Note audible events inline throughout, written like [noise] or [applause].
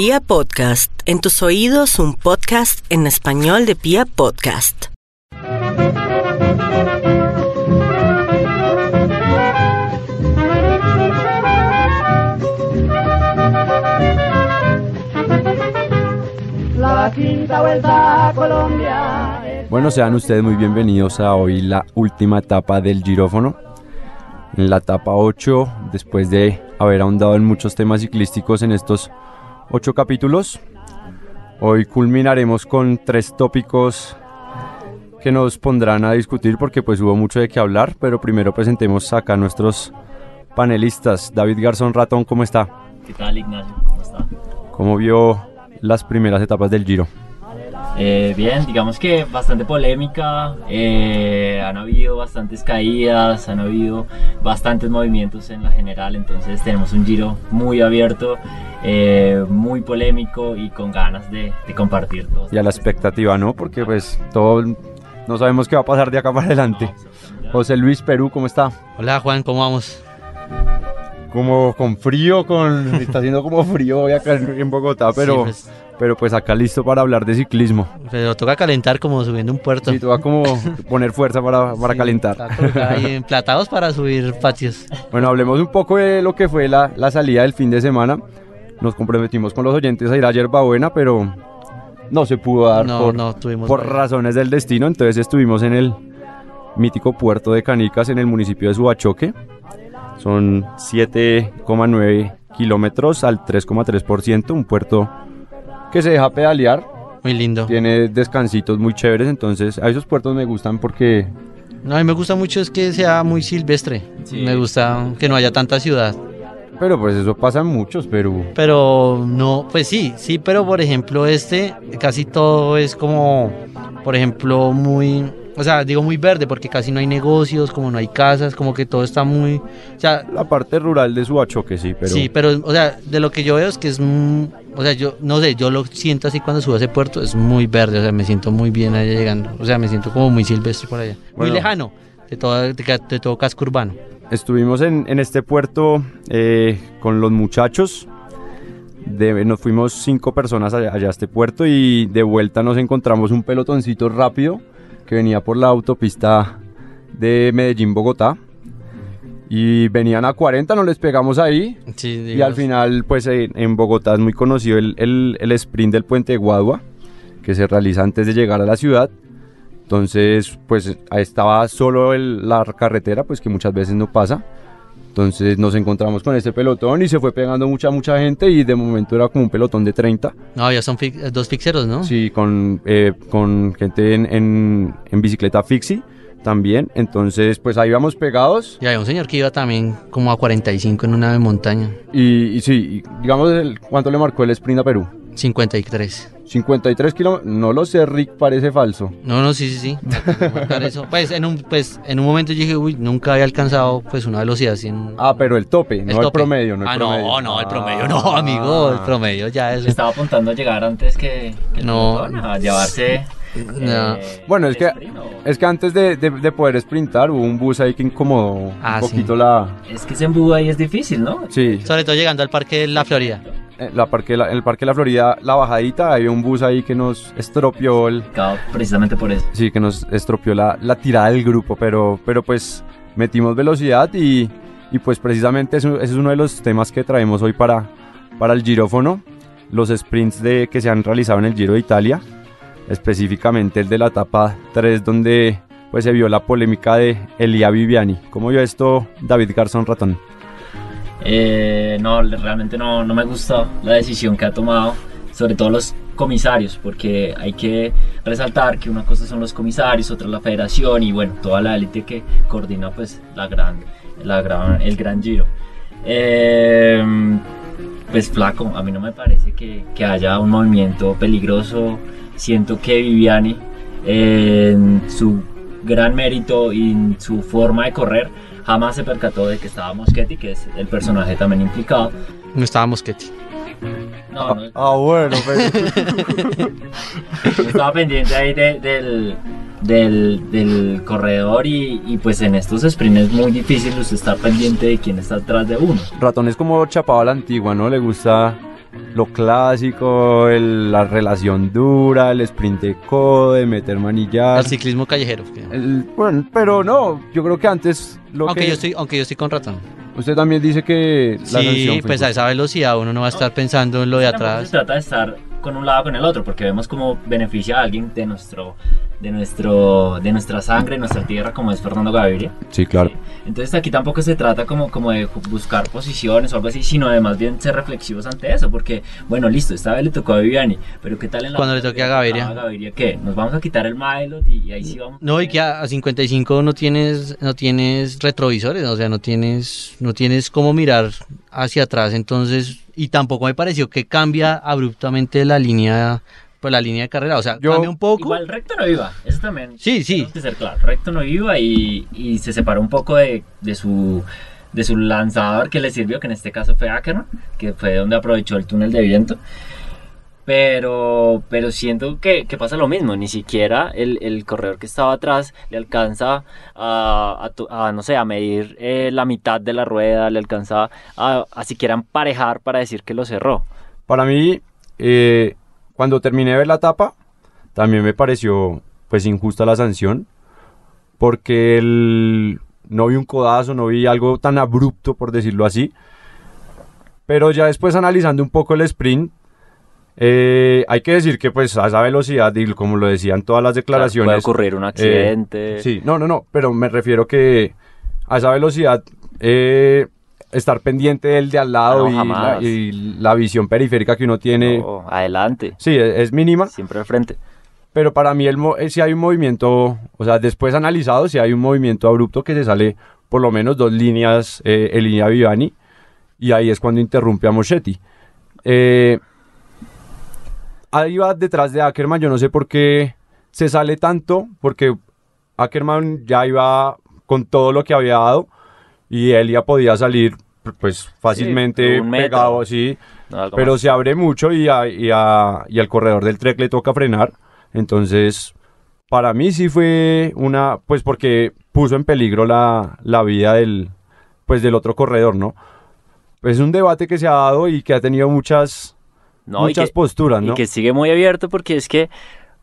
Pia Podcast, en tus oídos un podcast en español de Pia Podcast. La quinta vuelta a Colombia. Bueno, sean ustedes muy bienvenidos a hoy la última etapa del girófono. En la etapa 8, después de haber ahondado en muchos temas ciclísticos en estos 8 capítulos, hoy culminaremos con tres tópicos que nos pondrán a discutir porque pues hubo mucho de qué hablar, pero primero presentemos acá a nuestros panelistas. David Garzón Ratón, ¿cómo está? ¿Qué tal, Ignacio? ¿Cómo está? ¿Cómo vio las primeras etapas del Giro? Eh, bien, digamos que bastante polémica, eh, han habido bastantes caídas, han habido bastantes movimientos en la general, entonces tenemos un giro muy abierto, eh, muy polémico y con ganas de, de compartir todo. Y a la expectativa, ¿no? Porque pues todo no sabemos qué va a pasar de acá para adelante. José Luis Perú, ¿cómo está? Hola Juan, ¿cómo vamos? Como con frío, con [laughs] está haciendo como frío hoy acá en, Bogotá, pero Sí, pues, pero pues acá listo para hablar de ciclismo. pero toca calentar como subiendo un puerto. Sí, te va como poner fuerza para, para Sí, calentar. ahí [laughs] emplatados para subir patios. Bueno, hablemos un poco de lo que fue la, la salida del fin de semana. Nos comprometimos con los oyentes a ir a Yerbabuena, pero no se pudo dar No, por, no tuvimos. por razones del destino. Entonces estuvimos en el mítico puerto de Canicas en el municipio de Subachoque. Son 7,9 kilómetros al 3,3%, un puerto que se deja pedalear, Muy lindo. tiene descansitos muy chéveres, entonces a esos puertos me gustan porque No, a mí me gusta mucho es que sea muy silvestre. Sí. Me gusta que no haya tanta ciudad. Pero pues eso pasa en muchos, Perú. Pero no, pues sí, sí, pero por ejemplo este casi todo es como, por ejemplo, muy, o sea, digo muy verde porque casi no hay negocios, como no hay casas, como que todo está muy, o sea, La parte rural de Subachoque sí, pero Sí, pero, o sea, de lo que yo veo es que es, o sea, yo, no sé, yo lo siento así cuando subo a ese puerto, es muy verde, o sea, me siento muy bien allá llegando, o sea, me siento como muy silvestre por allá, Bueno. muy lejano de todo, de, de todo casco urbano. estuvimos en, en este puerto eh, con los muchachos. De- nos fuimos cinco personas allá, allá a este puerto y de vuelta nos encontramos un pelotoncito rápido que venía por la autopista de Medellín-Bogotá. Y venían a 40, nos les pegamos ahí. Sí, Y al final, pues en Bogotá es muy conocido el, el- el sprint del puente de Guadua, que se realiza antes de llegar a la ciudad. Entonces, pues estaba solo el- la carretera, pues que muchas veces no pasa. Entonces nos encontramos con este pelotón y se fue pegando mucha, mucha gente y de momento era como un pelotón de 30. No, ya son fi- dos fixeros, ¿no? Sí, con, eh, con gente en, en- en bicicleta fixie también. Entonces, pues ahí íbamos pegados Y había un señor que iba también como a 45 en una de montaña, y, y sí, digamos, el- ¿cuánto le marcó el sprint a Perú? 53. 53 kilómetros. No lo sé, Rick, parece falso. No, no, sí, sí, sí. [laughs] eso. Pues en un, pues en un momento yo dije, uy, nunca había alcanzado pues una velocidad así en... Ah, pero el tope, no el, promedio, no el ah, promedio. no, no, el promedio, Ah. no, amigo, el promedio ya es... Estaba apuntando a llegar antes que, que el No. a llevarse. No. eh, Bueno, es que, es que antes de, de- de poder sprintar hubo un bus ahí que incomodó Ah, un sí. poquito la... Es que ese embudo ahí es difícil, ¿no? Sí, Sobre todo llegando al parque de la Florida. En la parque, la- en el Parque de la Florida, la bajadita, había un bus ahí que nos estropeó el... Precisamente por eso. Sí, que nos estropeó la, la tirada del grupo, pero, pero pues metimos velocidad y, y pues precisamente eso- ese es uno de los temas que traemos hoy para, para el girófono, los sprints de, que se han realizado en el Giro de Italia, específicamente el de la etapa 3 donde pues se vio la polémica de Elia Viviani. ¿Cómo vio esto David Garzón Ratón? Eh, no, realmente no, no me gusta la decisión que ha tomado, sobre todo los comisarios, porque hay que resaltar que una cosa son los comisarios, otra la federación y bueno, toda la élite que coordina pues la gran, la gran, el gran giro. Eh, pues flaco, a mí no me parece que, que haya un movimiento peligroso. Siento que Viviani, en su gran mérito y en su forma de correr, jamás se percató de que estaba Moschetti, que es el personaje también implicado. No estaba Mosquetti. No, no, Ah, bueno, pues, [laughs] estaba pendiente ahí de- del, del, del corredor y, y pues en estos sprints es muy difícil usted estar pendiente de quién está atrás de uno. Ratón es como chapado a la antigua, ¿no? Le gusta lo clásico, el- la relación dura, el sprint de codo, de meter manillar. El ciclismo callejero. El- bueno, pero no, yo creo que antes lo Aunque que yo estoy, aunque yo estoy con ratón. usted también dice que la Sí, pues a esa velocidad uno no va a estar pensando en lo de atrás. se trata de estar con un lado o con el otro, porque vemos como beneficia a alguien de nuestro, de nuestro, de nuestra sangre, nuestra tierra, como es Fernando Gaviria. Sí, claro. Entonces aquí tampoco se trata como, como de buscar posiciones o algo así, sino de más bien ser reflexivos ante eso, porque, bueno, listo, esta vez le tocó a Viviani, pero ¿qué tal en la Cuando le toque a Gaviria? a Gaviria qué? ¿Nos vamos a quitar el Milot y, y ahí sí vamos? No, y que a, a 55 no tienes, no tienes retrovisores, o sea, no tienes, no tienes cómo mirar hacia atrás, entonces, y tampoco me pareció que cambia abruptamente la línea, pues la línea de carrera, o sea, Yo- cambia un poco. Igual recto no iba, eso también. Sí, sí. Tenemos que ser claro, recto no iba y, y se separó un poco de, de su de su lanzador que le sirvió, que en este caso fue Ackerman, que fue donde aprovechó el túnel de viento. Pero, pero siento que, que pasa lo mismo, ni siquiera el, el corredor que estaba atrás le alcanza a, a to- a, no sé, a medir eh, la mitad de la rueda, le alcanza a, a siquiera emparejar para decir que lo cerró. Para mí, eh, cuando terminé de ver la etapa, también me pareció pues injusta la sanción, porque el- no vi un codazo, no vi algo tan abrupto, por decirlo así. Pero ya después analizando un poco el sprint, eh, hay que decir que pues a esa velocidad, y como lo decían todas las Puede declaraciones, ocurrir un accidente. Sí, no, no, no, pero me refiero que a esa velocidad eh, estar pendiente del de al lado Ah, no, y, la, jamás. y la visión periférica que uno tiene, No, adelante, sí, es, es mínima, siempre al frente. pero para mí el eh, sí hay un movimiento, o sea, después analizado, sí hay un movimiento abrupto que se sale por lo menos dos líneas eh, en línea Vivani y ahí es cuando interrumpe a Moschetti. Eh, ahí va detrás de Ackerman, yo no sé por qué se sale tanto, porque Ackerman ya iba con todo lo que había dado y él ya podía salir pues fácilmente pegado así, No, pero más. se abre mucho y, a- y, a- y al corredor del Trek le toca frenar, entonces para mí sí fue una, pues porque puso en peligro la, la vida del, pues del otro corredor, ¿no? Es un debate que se ha dado y que ha tenido muchas, No, y muchas que- posturas, ¿no? Y que sigue muy abierto porque es que,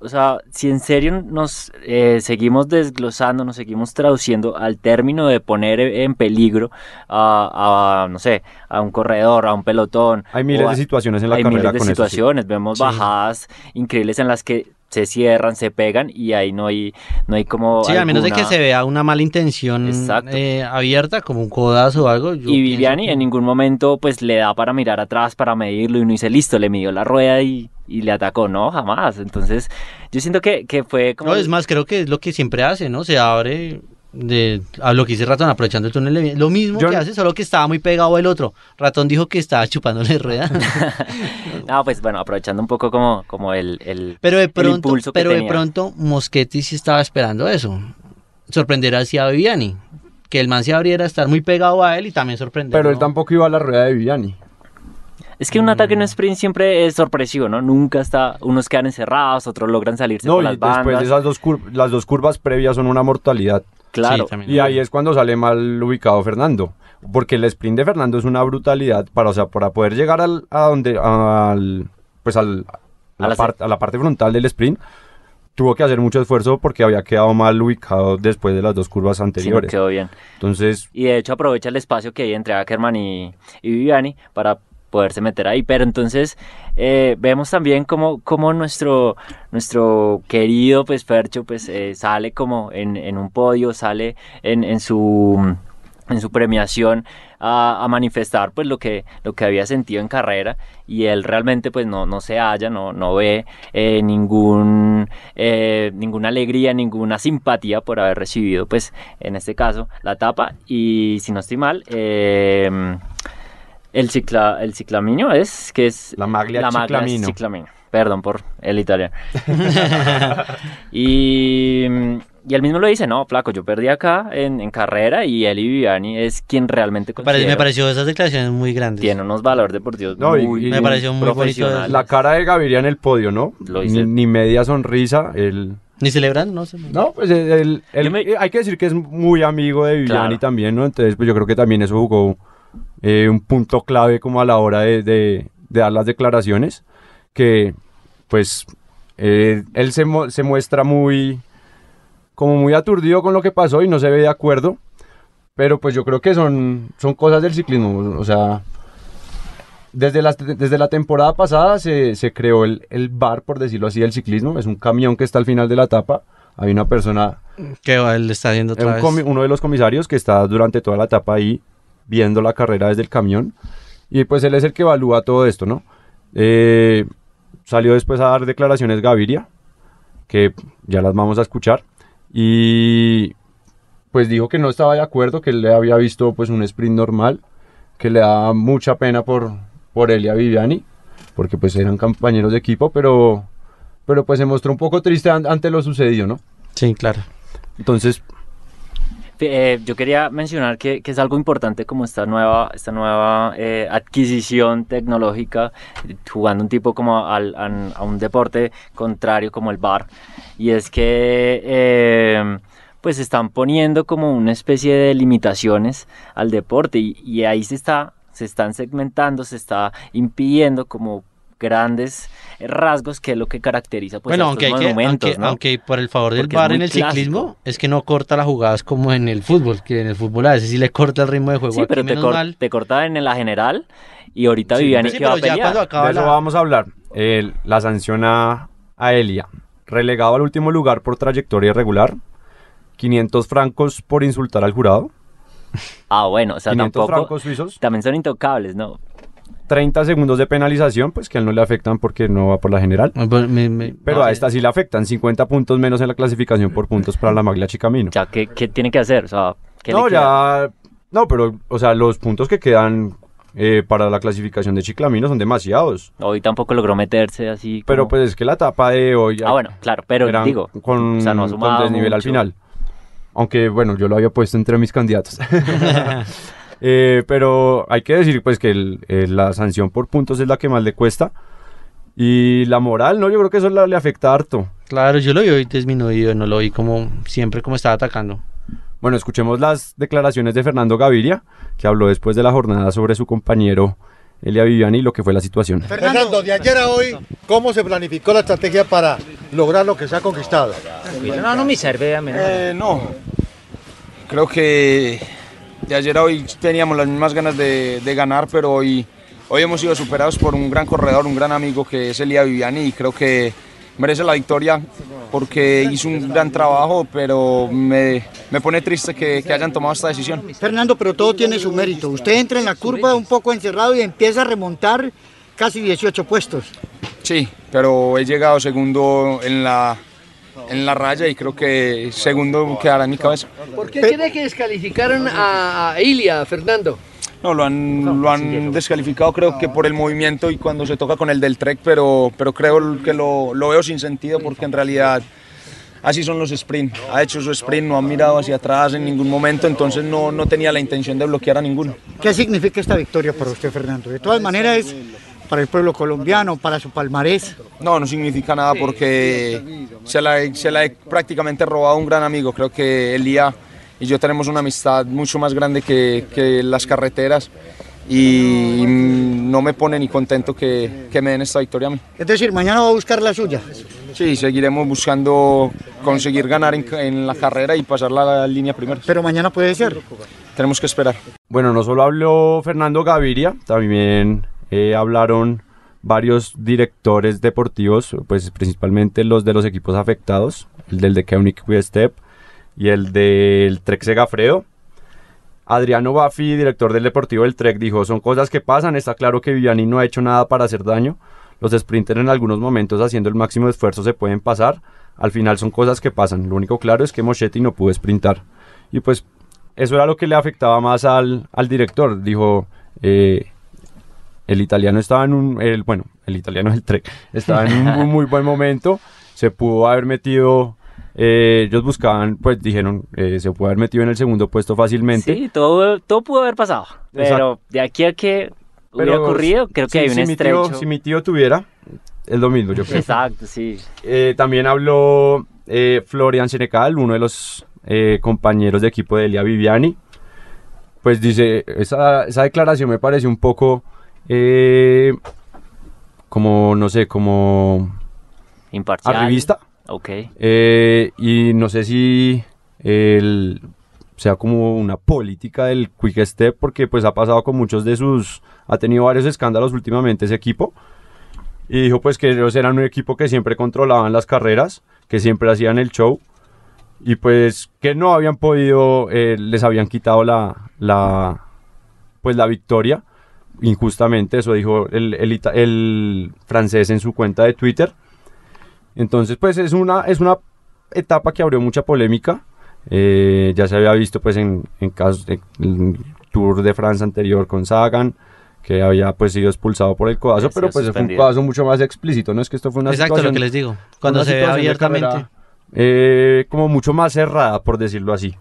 o sea, si en serio nos eh, seguimos desglosando, nos seguimos traduciendo al término de poner en peligro a, a, no sé, a un corredor, a un pelotón. Hay miles a- de situaciones en la hay carrera miles de con eso, sí. situaciones, vemos Sí. bajadas increíbles en las que se cierran, se pegan y ahí no hay, no hay como Sí, a menos de que se vea una mala intención eh, abierta, como un codazo o algo. yo Y Viviani que- en ningún momento pues le da para mirar atrás, para medirlo y uno dice listo, le midió la rueda y, y le atacó, no, jamás. Entonces yo siento que, que fue como... No, es más, creo que es lo que siempre hace, ¿no? Se abre de a lo que dice Ratón, aprovechando el túnel. de viento. Lo mismo Yo- que hace, solo que estaba muy pegado el otro. Ratón dijo que estaba chupándole rueda. [laughs] No, pues bueno, aprovechando un poco como, como el... el Pero de el pronto, impulso que pero de pronto Moschetti sí estaba esperando eso. Sorprender así a Viviani. Que el man se abriera, estar muy pegado a él y también sorprender. Pero él tampoco iba a la rueda de Viviani. Es que un ataque en Mm. sprint siempre es sorpresivo, ¿no? Nunca está... Unos quedan encerrados, otros logran salirse No, por y las después bandas. esas dos curvas, las dos curvas previas son una mortalidad. Claro. Sí, también. Y ahí es cuando sale mal ubicado Fernando. Porque el sprint de Fernando es una brutalidad para, o sea, para poder llegar al, a donde, al, pues al, a, A la parte, a la parte frontal del sprint, tuvo que hacer mucho esfuerzo porque había quedado mal ubicado después de las dos curvas Sí, no anteriores. quedó bien. Entonces, Y de hecho aprovecha el espacio que hay entre Ackerman y, y Viviani para poderse meter ahí. Pero entonces eh, vemos también como, como nuestro, nuestro querido pues Fercho pues eh, sale como en, en un podio, sale en, en su en su premiación a, a manifestar pues lo que lo que había sentido en carrera y él realmente pues no, no se halla no, no ve eh, ningún eh, ninguna alegría ninguna simpatía por haber recibido pues en este caso la tapa y si no estoy mal eh, el cicla el ciclamino es que es La maglia la maglia ciclamino. ciclamino perdón por el italiano [laughs] [laughs] y, y él mismo lo dice, no, flaco, yo perdí acá en, en carrera y él y Viviani es quien realmente Me me pareció esas declaraciones muy grandes. tiene unos valores deportivos No, muy y- Me pareció muy bonito profesionales. la cara de Gaviria en el podio, ¿no? Lo ni, hice. ni media sonrisa. Él, Ni celebrando, no sé. no, pues él, él- me- hay que decir que es muy amigo de Viviani Claro. también, ¿no? Entonces, pues yo creo que también eso jugó eh, un punto clave como a la hora de, de- de dar las declaraciones, que pues eh, él se, mu- se muestra muy, como muy aturdido con lo que pasó y no se ve de acuerdo, pero pues yo creo que son, son cosas del ciclismo, o sea, desde la, desde la temporada pasada se, se creó el, el bar, por decirlo así, del ciclismo, es un camión que está al final de la etapa, hay una persona Que él está haciendo un otra vez. uno de los comisarios que está durante toda la etapa ahí viendo la carrera desde el camión y pues él es el que evalúa todo esto, ¿no? Eh, salió después a dar declaraciones Gaviria, que ya las vamos a escuchar, y pues dijo que no estaba de acuerdo, que él le había visto pues un sprint normal, que le da mucha pena por, por él y a Viviani, porque pues eran compañeros de equipo, pero, pero pues se mostró un poco triste an- ante lo sucedido, ¿no? Sí, claro. Entonces, Eh, yo quería mencionar que, es algo importante como esta nueva, esta nueva eh, adquisición tecnológica, jugando un tipo como a, un deporte contrario como el bar, y es que eh, pues están poniendo como una especie de limitaciones al deporte y, y ahí se está, se están segmentando, se está impidiendo como grandes rasgos que es lo que caracteriza pues, bueno, a aunque, hay estos que, monumentos, aunque, ¿no? aunque por el favor del Porque bar en el clásico. ciclismo es que no corta las jugadas como en el fútbol, que en el fútbol a veces sí le corta el ritmo de juego. Sí, Aquí pero te, menos cor- mal. te cortaban en la general y ahorita Sí, Viviani Sí, que va a pero ya pelear. cuando acaba de eso la- vamos a hablar. La sanción a, a Elia. Relegado al último lugar por trayectoria irregular. 500 francos por insultar al jurado. Ah, bueno, o sea, 500 tampoco... francos suizos. También son intocables, ¿no? 30 segundos de penalización, pues que a él no le afectan porque no va por la general. Me- me- me- Pero no, a esta sí le afectan. 50 puntos menos en la clasificación por puntos para la Maglia Chicamino. Ya, ¿qué, qué tiene que hacer? O sea, ¿qué le No, ya. No, pero, o sea, los puntos que quedan eh, para la clasificación de Chiclamino son demasiados. Hoy tampoco logró meterse así Pero pues es que la etapa de hoy. Ah, bueno, claro, pero digo... con, o sea, no ha con sumado desnivel al final. Aunque bueno, yo lo había puesto entre mis candidatos. [laughs] [laughs] Eh, pero hay que decir pues que el- eh, la sanción por puntos es la que más le cuesta. Y la moral, no, yo creo que eso la- le afecta harto. Claro, yo lo vi hoy disminuido, no lo vi como siempre como estaba atacando. Bueno, escuchemos las declaraciones de Fernando Gaviria, que habló después de la jornada sobre su compañero Elia Viviani y lo que fue la situación. Fernando, de ayer a hoy, ¿cómo se planificó la estrategia para lograr lo que se ha conquistado? No, no mi serve a mí. Eh, no, creo que de ayer a hoy teníamos las mismas ganas de, de ganar, pero hoy, hoy hemos sido superados por un gran corredor, un gran amigo que es Elia Viviani y creo que merece la victoria porque hizo un gran trabajo, pero me, me pone triste que, que hayan tomado esta decisión. Fernando, pero todo tiene su mérito. Usted entra en la curva un poco encerrado y empieza a remontar casi 18 puestos. Sí, pero he llegado segundo en la, en la raya y creo que segundo quedará en mi cabeza. ¿Por qué cree que descalificaron a, a Ilia, Fernando? No, lo han, lo han descalificado creo que por el movimiento y cuando se toca con el del Trek, pero, pero creo que lo, lo veo sin sentido porque en realidad así son los sprint. Ha hecho su sprint, no ha mirado hacia atrás en ningún momento, entonces no, no tenía la intención de bloquear a ninguno. ¿Qué significa esta victoria para usted, Fernando? De todas maneras, es para el pueblo colombiano, para su palmarés. No, no significa nada porque se la, he- se la he prácticamente robado a un gran amigo. Creo que Elía y yo tenemos una amistad mucho más grande que, que las carreteras y no me pone ni contento que, que me den esta victoria a mí. Es decir, mañana va a buscar la suya. Sí, seguiremos buscando conseguir ganar en, en la carrera y pasar la línea primero. Pero mañana puede ser. Tenemos que esperar. Bueno, no solo habló Fernando Gaviria, también eh, hablaron varios directores deportivos, pues principalmente los de los equipos afectados, el del de Keunig Step y el del Trek Segafredo. Adriano Baffi, director del Deportivo del Trek, dijo, son cosas que pasan, está claro que Viviani no ha hecho nada para hacer daño, los sprinters en algunos momentos haciendo el máximo esfuerzo se pueden pasar, al final son cosas que pasan, lo único claro es que Moschetti no pudo sprintar. Y pues eso era lo que le afectaba más al, al director. Dijo, eh, el italiano estaba en un, el, bueno, el italiano del Trek, estaba en un muy, [laughs] muy buen momento, se pudo haber metido, eh, ellos buscaban, pues dijeron, eh, se pudo haber metido en el segundo puesto fácilmente. Sí, todo, todo pudo haber pasado. Pero Exacto. de aquí a que hubiera ocurrido, creo que si- hay un si mi estrecho. tío- si mi tío tuviera, es lo mismo, yo creo. Exacto, sí. Eh, también habló eh, Florian Senecal, uno de los eh, compañeros de equipo de Elia Viviani. Pues dice, esa, esa declaración me parece un poco, eh, como, no sé, como Imparcial. arribista. Ok. Eh, y no sé si el, sea como una política del Quick Step, porque pues ha pasado con muchos de sus, ha tenido varios escándalos últimamente ese equipo. Y dijo pues que ellos eran un equipo que siempre controlaban las carreras, que siempre hacían el show. Y pues que no habían podido, eh, les habían quitado la, la, pues la victoria injustamente, eso dijo el, el francés en su cuenta de Twitter. Entonces, pues es una, es una etapa que abrió mucha polémica. Eh, ya se había visto pues en, en casos de- el Tour de Francia anterior con Sagan, que había pues sido expulsado por el codazo, Sí, pero pues fue un suspendido. codazo mucho más explícito, no es que esto fue una Exacto, lo que les digo. Cuando se ve abiertamente. carrera, eh, como mucho más cerrada, por decirlo así.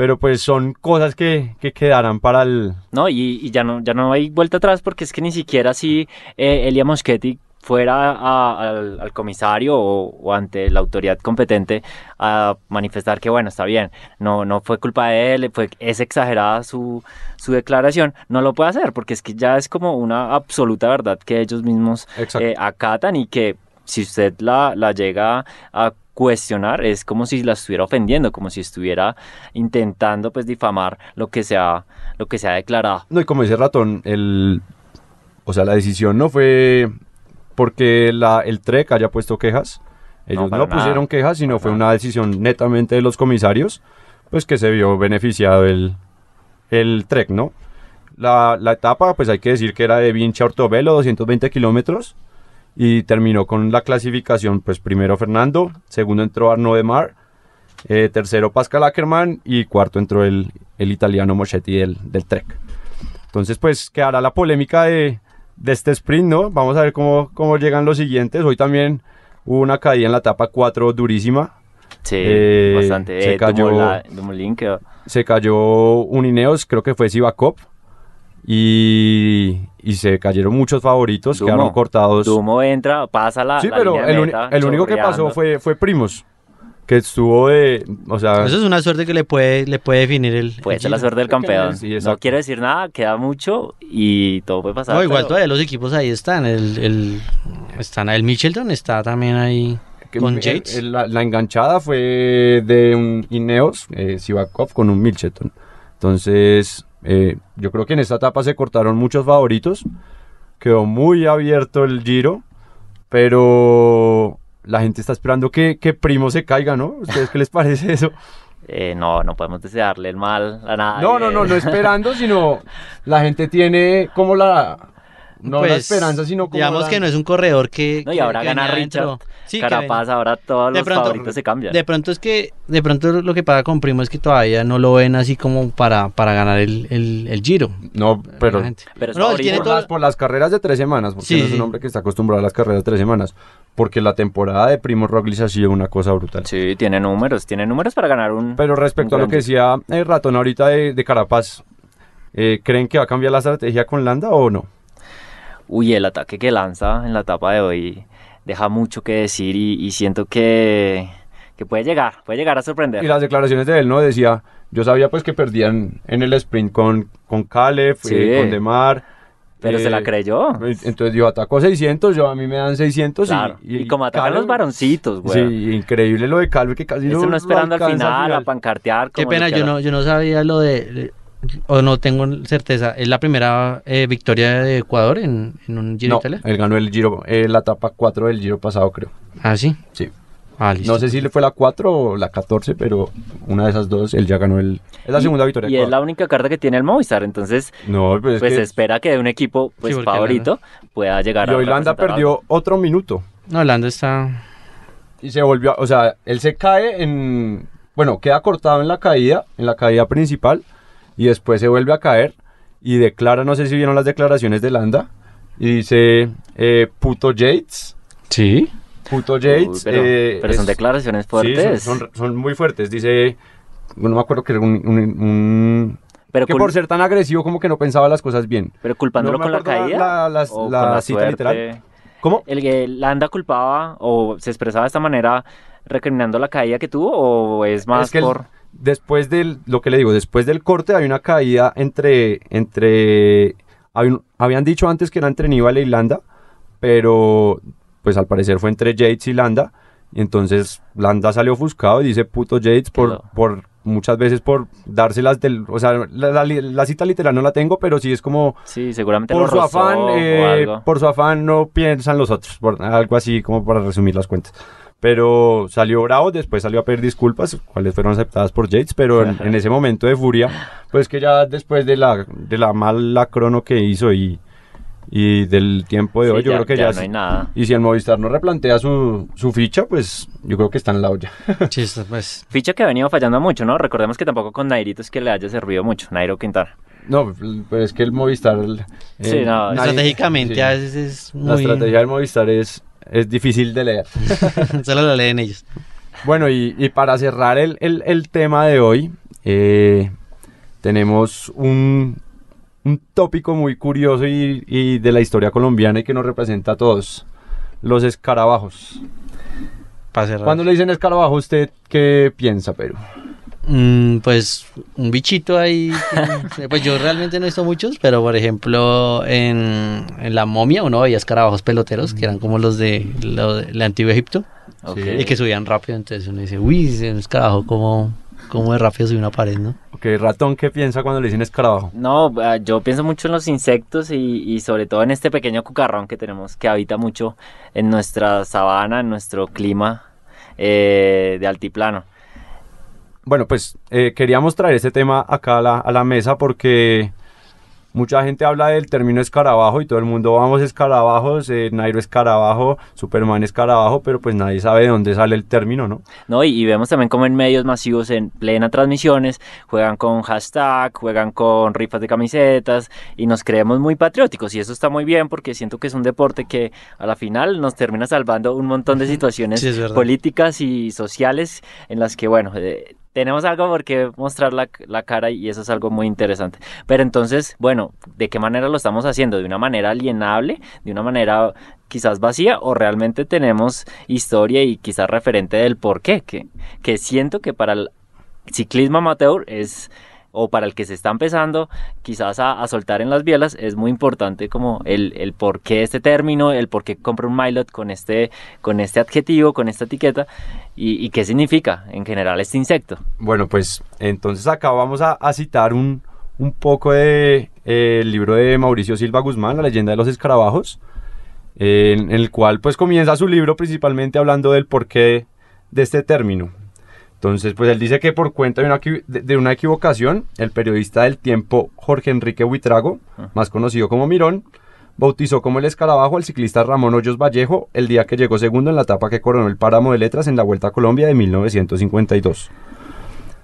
Pero pues son cosas que, que quedarán para el... No, y, y ya no ya no hay vuelta atrás porque es que ni siquiera si eh, Elia Moschetti fuera a- al, al comisario o, o ante la autoridad competente a manifestar que bueno, está bien, no, no fue culpa de él, fue, es exagerada su, su declaración, no lo puede hacer porque es que ya es como una absoluta verdad que ellos mismos eh, acatan y que si usted la, la llega a cuestionar es como si la estuviera ofendiendo, como si estuviera intentando pues difamar lo que se ha, lo que se ha declarado. No, y como dice Ratón, el, o sea, la decisión no fue porque la, el TREC haya puesto quejas. Ellos no, nada. pusieron quejas, sino Para fue nada. una decisión netamente de los comisarios, pues que se vio beneficiado el, el TREC, ¿no? La, la etapa, pues hay que decir que era de Vinci a Ortobelo, 220 kilómetros, y terminó con la clasificación, pues primero Fernando, segundo entró Arnaud de Mar, eh, tercero Pascal Ackermann y cuarto entró el, el italiano Moschetti del, del Trek. Entonces, pues quedará la polémica de, de este sprint, ¿no? Vamos a ver cómo, cómo llegan los siguientes. Hoy también hubo una caída en la etapa 4 durísima. Sí, Eh, bastante. se Eh, cayó- Dumoulin- Dumoulin quedó- Se cayó un Ineos, creo que fue Sivakov. Y, y se cayeron muchos favoritos, Dumo. quedaron cortados. Dumo entra, pasa la. sí, la pero línea el, meta, el único que pasó fue, fue Primos, que estuvo de... O sea, Eso es una suerte que le puede, le puede definir el. Puede el ser la suerte del campeón. sí, no quiero decir nada, queda mucho y todo puede pasar. No, igual pero- todavía los equipos ahí están. El, el, están el Michelton está también ahí que con el- Yates. el- la, la enganchada fue de un Ineos, eh, Sivakov, con un Milcheton. Entonces, eh, yo creo que en esta etapa se cortaron muchos favoritos. Quedó muy abierto el giro, pero la gente está esperando que, que Primo se caiga, ¿no? ¿Ustedes qué les [laughs] parece eso? Eh, no, no podemos desearle el mal a nadie. No, no, no, no esperando, sino la gente tiene como la... No la Pues, esperanza, sino como Digamos la- que no es un corredor que. No, y ahora que gana Richard. Sí, Carapaz, ahora todos De los pronto- favoritos se cambian. De pronto es que, de pronto lo que pasa con Primo es que todavía no lo ven así como para, para ganar el, el, el Giro. No, pero La. Pero es no, tiene por, todo- las, por las carreras de tres semanas, porque Sí, no es un hombre que está acostumbrado a las carreras de tres semanas. Porque la temporada de Primo Roglic ha sido una cosa brutal. Sí, tiene números, tiene números para ganar un. Pero respecto a lo que decía el ratón ahorita de, de Carapaz, eh, ¿creen que va a cambiar la estrategia con Landa o no? Uy, el ataque que lanza en la etapa de hoy deja mucho que decir y, y siento que, que puede llegar, puede llegar a sorprender. Y las declaraciones de él, ¿no? Decía, yo sabía pues que perdían en el sprint con, con Caleb, Sí. eh, con Demar. Pero se la eh, creyó. Entonces yo ataco 600, yo a mí me dan 600 y- Claro. y, Y, como atacan Caleb- los varoncitos, güey. Sí, increíble lo de Calve que casi Eso no no esperando al final, a pancartear. Qué pena, yo no, yo no sabía lo de. O no tengo certeza. Es la primera eh, victoria de Ecuador en, en un Giro No, Italia. él ganó el Giro, eh, la etapa 4 del Giro pasado, creo. Ah, sí. Sí. Ah, listo. No sé si le fue la 4 o la 14, pero una de esas dos, él ya ganó el... Es la Y- segunda victoria. Y es la única carta que tiene el Movistar, entonces No, pues es pues que... se espera que de un equipo pues porque favorito pueda llegar Y a Holanda representar perdió otro minuto. No, Holanda está. Y se volvió, o sea, él se cae en... Bueno, queda cortado en la caída, en la caída principal, y después se vuelve a caer y declara, no sé si vieron las declaraciones de Landa, y dice, eh, puto Yates, Sí. puto Uy, Yates. pero, eh, pero son es- declaraciones Sí, fuertes. son, son- son muy fuertes. Dice, no me acuerdo que era un, un- un- pero, que por ser tan agresivo como que no pensaba las cosas bien. pero culpándolo no con la la- caída. la- o la con la cita suerte. literal. ¿Cómo? El que Landa culpaba o se expresaba de esta manera recriminando la caída que tuvo o es más Es que el- por después del, lo que le digo, después del corte hay una caída entre, entre, un- habían dicho antes que era entre Aníbal e Irlanda, pero pues al parecer fue entre Yates y Landa. Y entonces Landa salió ofuscado y dice puto Yates por, por muchas veces por dárselas del... O sea, la, la- la cita literal no la tengo, pero sí es como Sí, seguramente por su afán, eh, por su afán no piensan los otros, por algo así como para resumir las cuentas. Pero salió bravo, después salió a pedir disculpas, cuales fueron aceptadas por Yates, pero en, en ese momento de furia, pues que ya después de la, de la mala crono que hizo y, y del tiempo de Sí, hoy, yo ya- creo que ya ya... no hay nada. Y si el Movistar no replantea su, su ficha, pues yo creo que está en la olla. [laughs] Esto, pues. Ficha que ha venido fallando mucho, ¿no? Recordemos que tampoco con Nairito es que le haya servido mucho, Nairo Quintana. No, pues es que el Movistar... eh, Sí, no, nadie- Estratégicamente sí. a veces es La muy. estrategia del Movistar es, es difícil de leer. [laughs] Solo lo leen ellos. Bueno, y, y para cerrar el, el- el tema de hoy, eh, tenemos un, un tópico muy curioso y, y de la historia colombiana y que nos representa a todos, los escarabajos. Para cerrar. Cuando le dicen escarabajo, ¿usted qué piensa, Perú? Mm, pues un bichito ahí. pues yo realmente no he visto muchos, pero por ejemplo en, en la momia uno veía escarabajos peloteros, que eran como los de, lo del antiguo Egipto, y que subían rápido. Entonces uno dice, uy, ese escarabajo, como, como de rápido sube una pared, ¿no? Ok, ratón, ¿qué piensa cuando le dicen escarabajo? No, ah, yo pienso mucho en los insectos y, y sobre todo en este pequeño cucarrón que tenemos que habita mucho en nuestra sabana, en nuestro clima eh, de altiplano. Bueno, pues eh, queríamos traer este tema acá a la, a la mesa porque mucha gente habla del término escarabajo y todo el mundo vamos escarabajos, eh, Nairo escarabajo, Superman escarabajo, pero pues nadie sabe de dónde sale el término, ¿no? ¿no? Y, y vemos también como en medios masivos, en plena transmisiones, juegan con hashtag, juegan con rifas de camisetas y nos creemos muy patrióticos. Y eso está muy bien porque siento que es un deporte que a la final nos termina salvando un montón de situaciones Sí, políticas y sociales en las que, bueno, eh, tenemos algo por qué mostrar la, la cara y eso es algo muy interesante. Pero entonces, bueno, ¿de qué manera lo estamos haciendo? ¿De una manera alienable? ¿De una manera quizás vacía? ¿O realmente tenemos historia y quizás referente del por qué? Que, que siento que para el ciclismo amateur es o para el que se está empezando quizás a, a soltar en las bielas es muy importante como el, el por qué este término, el por qué compra un Milot con este, con este adjetivo, con esta etiqueta y, y qué significa en general este insecto. Bueno, pues entonces acá vamos a, citar un, un poco de eh, el libro de Mauricio Silva Guzmán, La leyenda de los escarabajos, en, en el cual pues comienza su libro principalmente hablando del porqué de este término. Entonces, pues él dice que por cuenta de una, de- una equivocación, el periodista del tiempo Jorge Enrique Huitrago, más conocido como Mirón, bautizó como el escarabajo al ciclista Ramón Hoyos Vallejo el día que llegó segundo en la etapa que coronó el páramo de letras en la Vuelta a Colombia de 1952.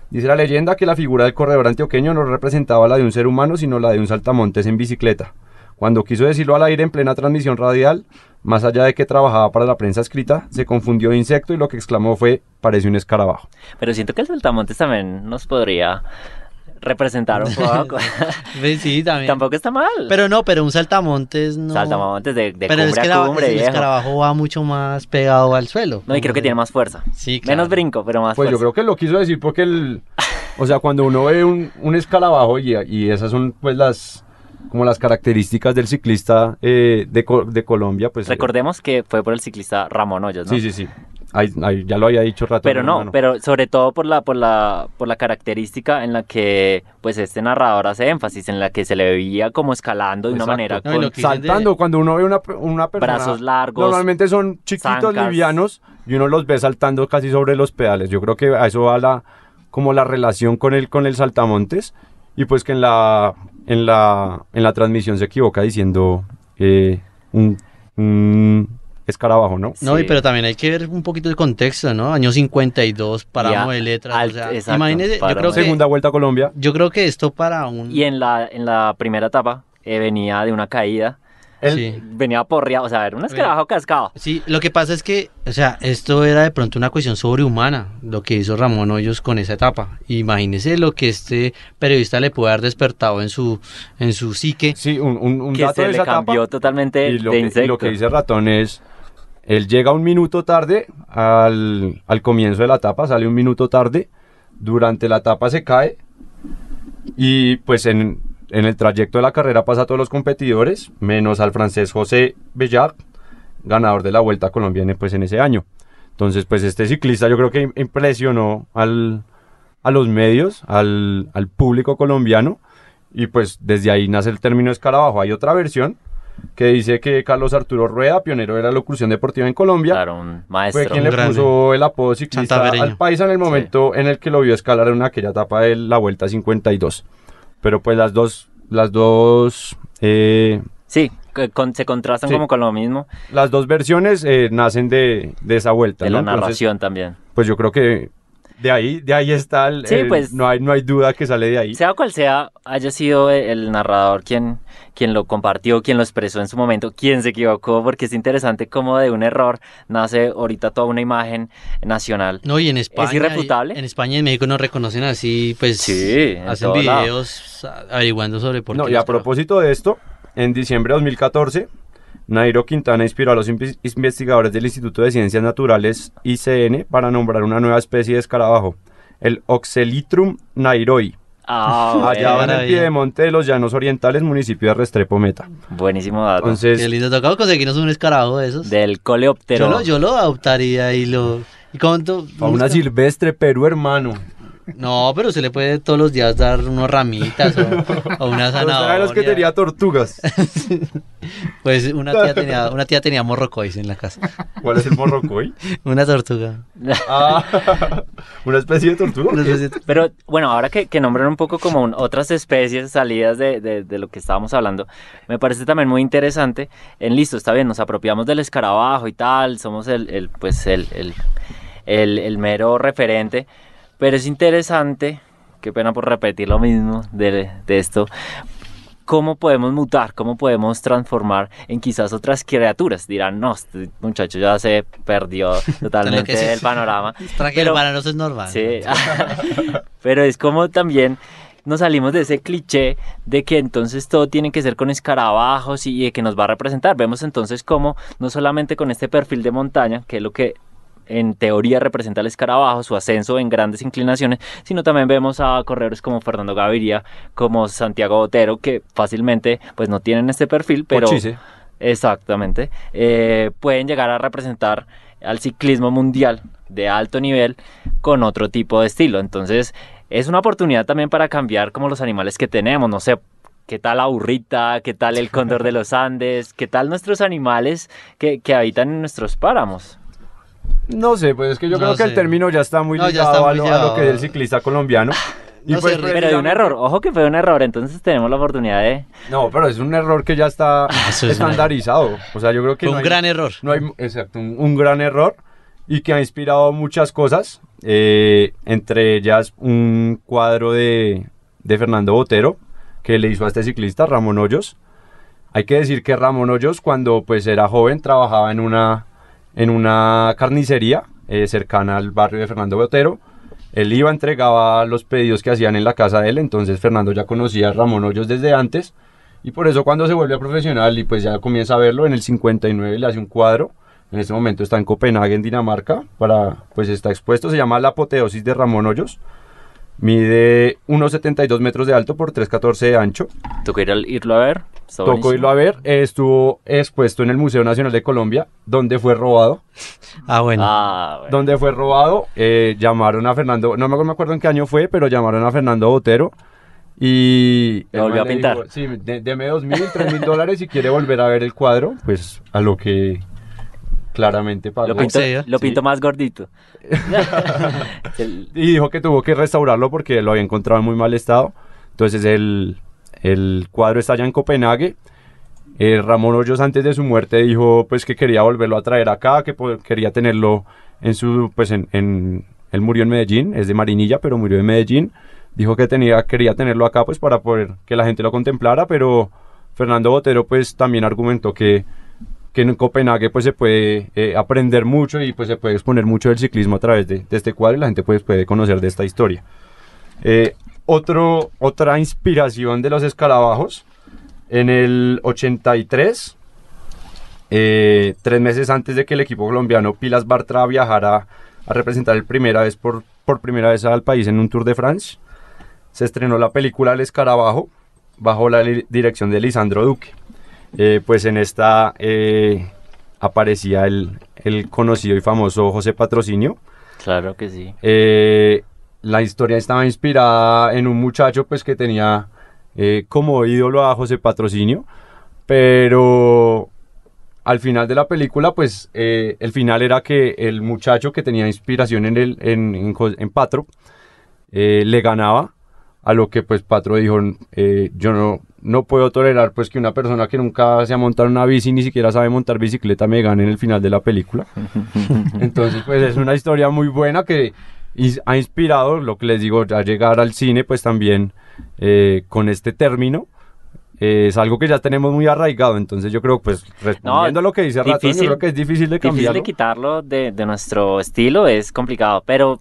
Dice la leyenda que la figura del corredor antioqueño no representaba la de un ser humano, sino la de un saltamontes en bicicleta. Cuando quiso decirlo al aire en plena transmisión radial, más allá de que trabajaba para la prensa escrita, se confundió de insecto y lo que exclamó fue, parece un escarabajo. Pero siento que el saltamontes también nos podría representar un poco. [laughs] Pues sí, también. Tampoco está mal. Pero no, pero un saltamontes no. Saltamontes de, de pero es cumbre que a la- cumbre, el escarabajo va mucho más pegado al suelo. No, y creo que tiene más fuerza. Sí, claro. Menos brinco, pero más Pues yo fuerza. creo que lo quiso decir porque el... O sea, cuando uno ve un, un escarabajo y, y esas son pues las... Como las características del ciclista eh, de, de Colombia, pues... eh, Recordemos que fue por el ciclista Ramón Hoyos, ¿no? Sí, sí, sí. Ahí- ahí ya lo había dicho rato. Pero no, pero sobre todo por la, por la, por la característica en la que pues este narrador hace énfasis, en la que se le veía como escalando de una Exacto. manera No, y con dicen de- Saltando, cuando uno ve una, una persona... brazos largos. Normalmente son chiquitos, zancas. livianos, y uno los ve saltando casi sobre los pedales. Yo creo que a eso va la, como la relación con el, con el saltamontes. Y pues que en la, en la, en la transmisión se equivoca diciendo eh, un, un escarabajo, ¿no? No, y Sí. pero también hay que ver un poquito el contexto, ¿no? Año 52, páramo Ya, de letras. al- o sea, exacto, imagínese, yo creo, que, Segunda vuelta a Colombia. yo creo que esto para un... Y en la, en la primera etapa eh, venía de una caída, El- Sí. venía porreado, o sea, era un escarabajo cascado. Sí, lo que pasa es que, o sea, esto era de pronto una cuestión sobrehumana, lo que hizo Ramón Hoyos con esa etapa. Imagínese lo que este periodista le puede haber despertado en su, en su psique. Sí, un, un, un que dato se de le esa cambió etapa. totalmente Y lo, de que, y insecto. lo que dice Ratón es, él llega un minuto tarde al, al comienzo de la etapa, sale un minuto tarde, durante la etapa se cae y pues en, en el trayecto de la carrera pasa a todos los competidores, menos al francés José Bellard, ganador de la Vuelta a Colombia en, pues, en ese año. Entonces, pues este ciclista yo creo que impresionó al, a los medios, al, al público colombiano, y pues desde ahí nace el término escarabajo. Hay otra versión que dice que Carlos Arturo Rueda, pionero de la locución deportiva en Colombia, Claro, un maestro. fue quien Un le grande. puso el apodo ciclista al país en el momento en el que lo vio escalar en aquella etapa de la Vuelta 52. Pero pues las dos, las dos, eh, Sí, con- se contrastan Sí. como con lo mismo las dos versiones eh, nacen de, de esa vuelta. de ¿no? la Entonces, narración también. pues yo creo que de ahí, de ahí está el, Sí, el- pues- no hay, no hay duda que sale de ahí. Sea cual sea, haya sido el narrador quien, quien lo compartió, quien lo expresó en su momento, quien se equivocó, porque es interesante cómo de un error nace ahorita toda una imagen nacional. No, y en España. irrefutable? En España y en México nos reconocen así, pues. Sí, en Hacen lado. videos a- averiguando sobre por No, qué y a propósito de esto, en diciembre de 2014, Nairo Quintana inspiró a los inve- investigadores del Instituto de Ciencias Naturales ICN para nombrar una nueva especie de escarabajo, el Oxelitrum nairoi, Ah, allá en el piedemonte de los Llanos Orientales, municipio de Restrepo Meta. buenísimo dato. Entonces, Qué lindo, tocaba conseguirnos un escarabajo de esos. Del coleóptero. Yo lo, yo lo adoptaría y lo. ¿Y cuánto? a una silvestre Perú, hermano. No, pero se le puede todos los días dar unos ramitas o, o una zanahoria. los que tenía tortugas. [laughs] Pues una tía tenía, una tía tenía morrocois en la casa. ¿Cuál es el morrocoy? [laughs] Una tortuga. Ah, [laughs] una especie de tortuga. Una especie de- Pero bueno, ahora que, que nombran un poco como un- otras especies salidas de, de- de lo que estábamos hablando, me parece también muy interesante. En listo, está bien, nos apropiamos del escarabajo y tal, somos el, el, pues el, el, el- el mero referente, pero es interesante, qué pena por repetir lo mismo de, de esto, cómo podemos mutar, cómo podemos transformar en quizás otras criaturas. Dirán, no, este muchacho ya se perdió [laughs] totalmente del panorama. Tranquilo, Pero- para nosotros es normal. Sí, [laughs] [laughs] pero es como también nos salimos de ese cliché de que entonces todo tiene que ser con escarabajos y de que nos va a representar. Vemos entonces cómo no solamente con este perfil de montaña, que es lo que en teoría representa el escarabajo, su ascenso en grandes inclinaciones, sino también vemos a corredores como Fernando Gaviria, como Santiago Botero, que fácilmente pues no tienen este perfil, pero... Pochise. Exactamente. Eh, pueden llegar a representar al ciclismo mundial de alto nivel con otro tipo de estilo. Entonces, es una oportunidad también para cambiar como los animales que tenemos. No sé, ¿qué tal la burrita? ¿Qué tal el cóndor de los Andes? ¿Qué tal nuestros animales que, que habitan en nuestros páramos? No sé, pues es que yo No creo que el término ya está muy No, ya ligado está a, lo, a lo que es el ciclista colombiano. Y No pues, sé, Pero de un error, ojo que fue un error, entonces tenemos la oportunidad de... No, pero es un error que ya está [laughs] es estandarizado. O sea, yo creo que Fue no un hay- gran error. No hay, exacto, un, un gran error y que ha inspirado muchas cosas, eh, entre ellas un cuadro de, de Fernando Botero que le hizo a este ciclista, Ramón Hoyos. Hay que decir que Ramón Hoyos cuando pues era joven trabajaba en una, en una carnicería eh, cercana al barrio de Fernando Botero. Él iba, entregaba los pedidos que hacían en la casa de él, entonces Fernando ya conocía a Ramón Hoyos desde antes y por eso cuando se vuelve a profesional y pues ya comienza a verlo, en el 59 le hace un cuadro. En este momento está en Copenhague, en Dinamarca, para, pues está expuesto, se llama La apoteosis de Ramón Hoyos. Mide 1,72 metros de alto por 3,14 de ancho. ¿Tocó ir al- irlo a ver? Tocó irlo a ver, estuvo expuesto en el Museo Nacional de Colombia, donde fue robado. [laughs] Ah, bueno. Ah, bueno. Donde fue robado, eh, llamaron a Fernando, no me me acuerdo en qué año fue, pero llamaron a Fernando Botero y... Lo volvió a pintar. dijo, sí, de- deme dos mil, tres mil dólares si quiere volver a ver el cuadro, pues a lo que claramente pagó. Lo pinto, serio? lo Sí. pinto más gordito. [laughs] [laughs] Y dijo que tuvo que restaurarlo porque lo había encontrado en muy mal estado. Entonces el, el cuadro está allá en Copenhague. Eh, Ramón Hoyos antes de su muerte dijo pues que quería volverlo a traer acá, que quería tenerlo en su, pues en, en- él murió en Medellín, es de Marinilla, pero murió en Medellín. Dijo que tenía, quería tenerlo acá pues para poder que la gente lo contemplara, pero Fernando Botero pues también argumentó que, que en Copenhague pues se puede eh, aprender mucho y pues se puede exponer mucho del ciclismo a través de, este cuadro y la gente pues puede conocer de esta historia. Eh, otra inspiración de los escarabajos, en el 83, eh, tres meses antes de que el equipo colombiano Pilas Bartra viajara a representar por, por primera vez al país en un Tour de France, se estrenó la película El Escarabajo bajo la dirección de Lisandro Duque. Eh, pues en esta eh, aparecía el, el conocido y famoso José Patrocinio. Claro que sí. Eh, la historia estaba inspirada en un muchacho pues que tenía como ídolo a José Patrocinio, pero al final de la película pues eh, el final era que el muchacho que tenía inspiración en, el, en, en Jo- en Patro eh, le ganaba a lo que pues Patro dijo eh, yo no, no puedo tolerar pues que una persona que nunca se ha montado una bici ni siquiera sabe montar bicicleta me gane en el final de la película [laughs] entonces, pues es una historia muy buena que ha inspirado, lo que les digo, a llegar al cine, pues también eh, con este término. Eh, es algo que ya tenemos muy arraigado, entonces yo creo, pues, respondiendo a lo que dice Ratón, yo difícil- creo que es difícil de Difícil cambiarlo. de quitarlo de, de nuestro estilo, es complicado, pero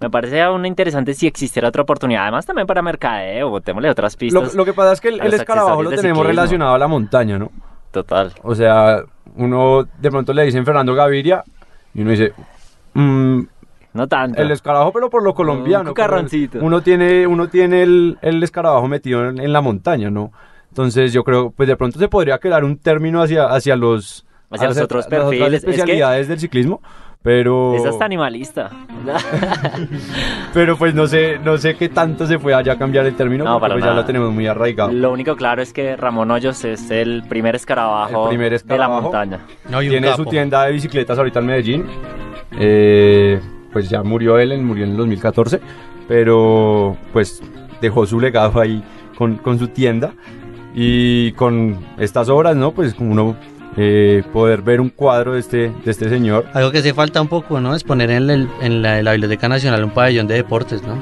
me parece aún interesante si existiera otra oportunidad, además también para mercadeo, botémosle otras pistas. lo que pasa es que el, escarabajo lo tenemos relacionado a la montaña, ¿no? Total. O sea, uno de pronto le dicen Fernando Gaviria y uno dice, mm, No tanto. El escarabajo, pero por lo colombiano. cucarroncito. Uno tiene, uno tiene el, el escarabajo metido en, en la montaña, ¿no? Entonces yo creo, pues de pronto se podría crear un término hacia, hacia los... Hacia los otros las otras perfiles. Es que- especialidades del ciclismo, pero... Es hasta animalista. [laughs] Pero pues no sé, no sé qué tanto se puede allá cambiar el término, No, porque para pues ya nada. lo tenemos muy arraigado. Lo único claro es que Ramón Hoyos es el primer escarabajo, El primer de la escarabajo. montaña. Tiene su tienda de bicicletas ahorita en Medellín. Eh, pues ya murió él, él murió en el 2014. Pero pues dejó su legado ahí con, con su tienda. Y con estas obras, ¿no? Pues como uno eh, poder ver un cuadro de este, de este señor. Algo que hace falta un poco, ¿no? Es poner en, el- la, en la Biblioteca Nacional un pabellón de deportes, ¿no?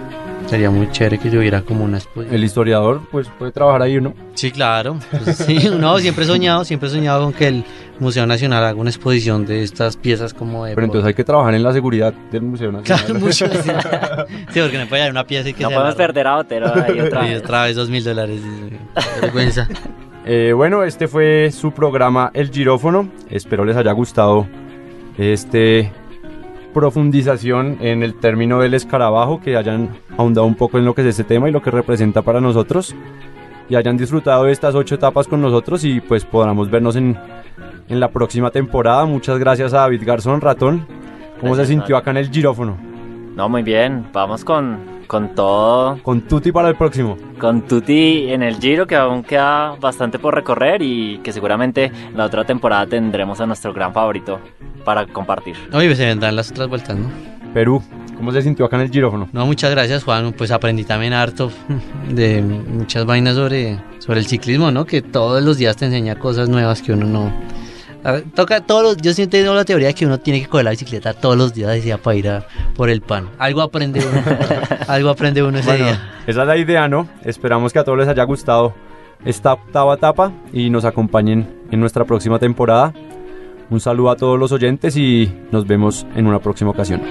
Sería muy chévere que tuviera como una exposición. El historiador, pues puede trabajar ahí, ¿no? Sí, claro. Pues, sí, no, siempre he soñado, siempre he soñado con que el Museo Nacional haga una exposición de estas piezas como de... Pero entonces hay que trabajar en la seguridad del Museo Nacional. Claro, mucho. [laughs] Sí, porque no puede haber una pieza y que No se podemos perder a Otero ahí otra Y vez. otra vez dos mil dólares. Qué [laughs] vergüenza. Eh, bueno, este fue su programa El Girófono. Espero les haya gustado este profundización en el término del escarabajo, que hayan ahondado un poco en lo que es este tema y lo que representa para nosotros y hayan disfrutado de estas ocho etapas con nosotros y pues podamos vernos en, en la próxima temporada. Muchas gracias a David Garzón, ratón. ¿Cómo Gracias, se sintió acá en el Girófono? No, muy bien. Vamos con, con todo. Con Tuti para el próximo. Con Tuti en el Giro, que aún queda bastante por recorrer y que seguramente la otra temporada tendremos a nuestro gran favorito para compartir. Oye, se vendrán las otras vueltas, ¿no? Perú, ¿cómo se sintió acá en el Girófono? No, muchas gracias, Juan. Pues aprendí también harto [laughs] de muchas vainas sobre, sobre el ciclismo, ¿no? Que todos los días te enseña cosas nuevas que uno no. Ver, toca todos los, yo siempre tengo la teoría de que uno tiene que coger la bicicleta todos los días decía para ir a por el pan. Algo aprende uno. [laughs] algo aprende uno ese Bueno, día. esa es la idea, ¿no? Esperamos que a todos les haya gustado esta octava etapa y nos acompañen en nuestra próxima temporada. Un saludo a todos los oyentes y nos vemos en una próxima ocasión.